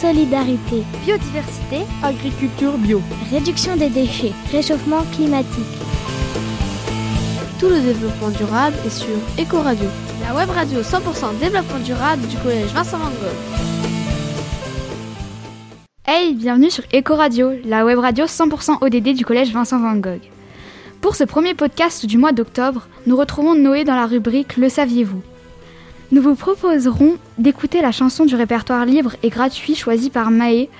solidarité, biodiversité, agriculture bio, réduction des déchets, réchauffement climatique. Tout le développement durable est sur Ecoradio, la web radio 100% développement durable du collège Vincent Van Gogh. Hey, bienvenue sur Ecoradio, la web radio 100% ODD du collège Vincent Van Gogh. Pour ce premier podcast du mois d'octobre, nous retrouvons Noé dans la rubrique Le saviez-vous? Nous vous proposerons d'écouter la chanson du répertoire libre et gratuit choisi par Maë.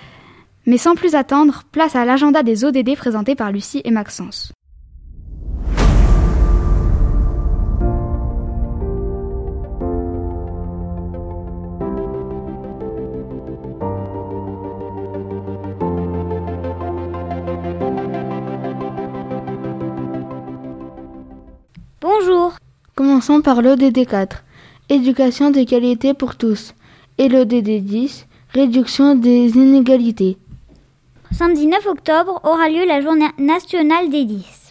Mais sans plus attendre, place à l'agenda des ODD présenté par Lucie et Maxence. Bonjour. Commençons par l'ODD 4, éducation de qualité pour tous, et l'ODD 10, réduction des inégalités. Samedi 9 octobre aura lieu la journée nationale des 10.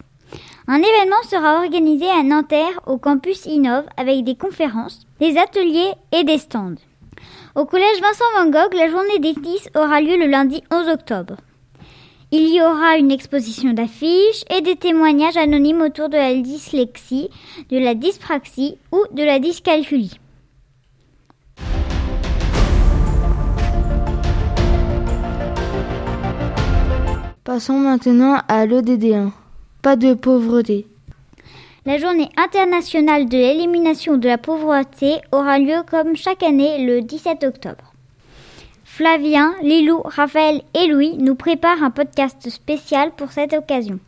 Un événement sera organisé à Nanterre au campus Innov avec des conférences, des ateliers et des stands. Au collège Vincent Van Gogh, la journée des 10 aura lieu le lundi 11 octobre. Il y aura une exposition d'affiches et des témoignages anonymes autour de la dyslexie, de la dyspraxie ou de la dyscalculie. Passons maintenant à l'ODD1. Pas de pauvreté. La journée internationale de l'élimination de la pauvreté aura lieu comme chaque année le 17 octobre. Flavien, Lilou, Raphaël et Louis nous préparent un podcast spécial pour cette occasion.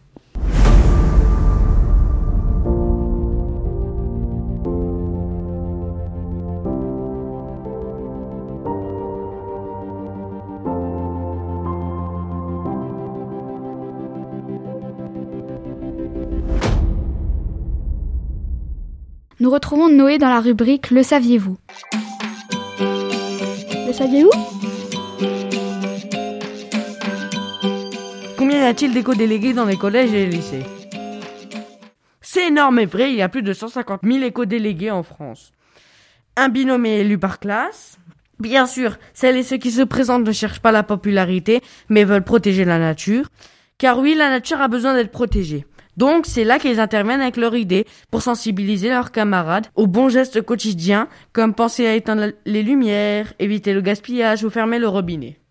Nous retrouvons Noé dans la rubrique Le saviez-vous? Le saviez-vous? Combien y a-t-il d'éco-délégués dans les collèges et les lycées? C'est énorme et vrai, il y a plus de 150 000 éco-délégués en France. Un binôme est élu par classe. Bien sûr, celles et ceux qui se présentent ne cherchent pas la popularité, mais veulent protéger la nature. Car oui, la nature a besoin d'être protégée. Donc c'est là qu'ils interviennent avec leur idée pour sensibiliser leurs camarades aux bons gestes quotidiens comme penser à éteindre les lumières, éviter le gaspillage ou fermer le robinet.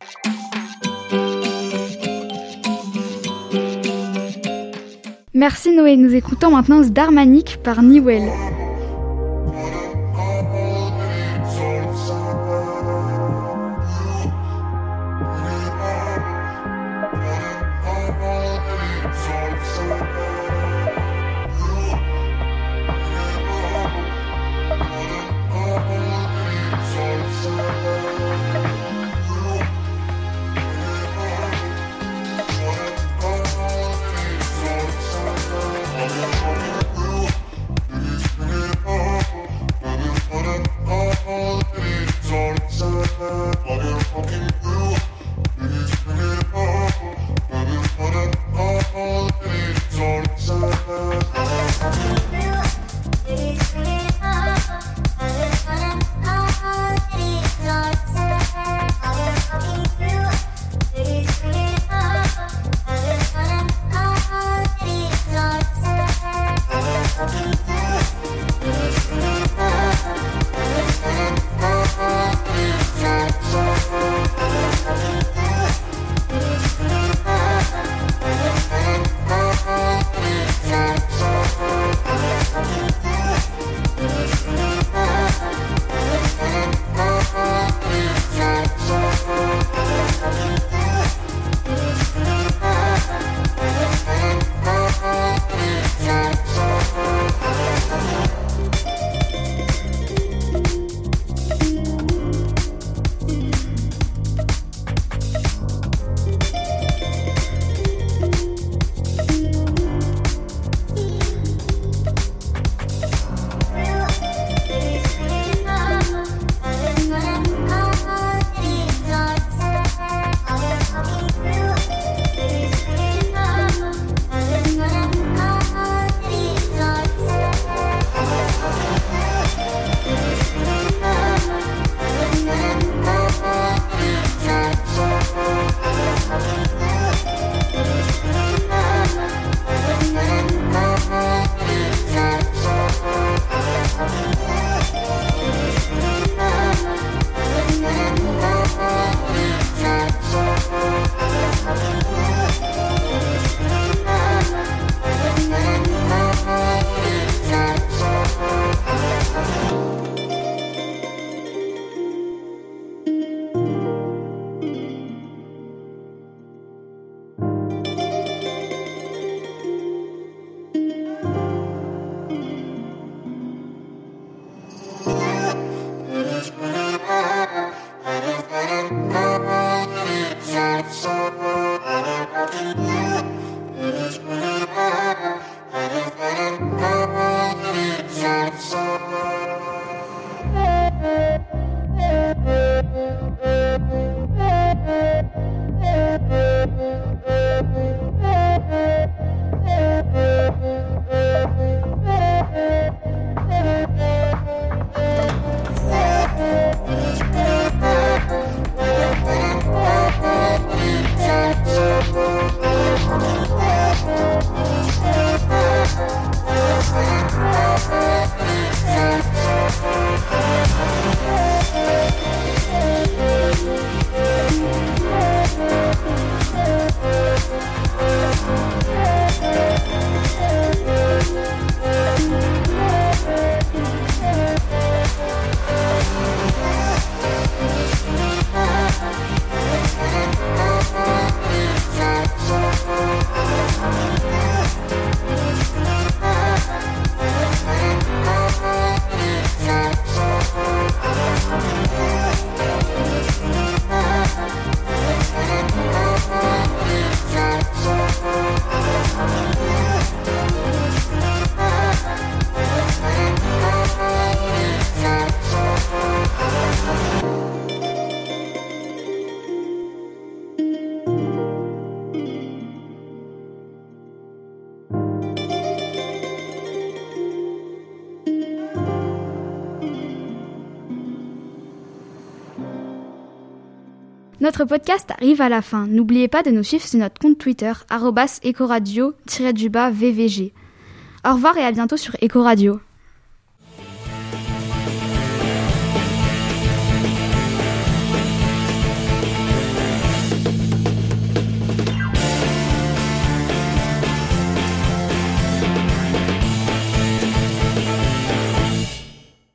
Merci Noé, nous écoutons maintenant Zdarmanik par Niwell. Notre podcast arrive à la fin. N'oubliez pas de nous suivre sur notre compte Twitter, ecoradio-vvg. Au revoir et à bientôt sur Ecoradio.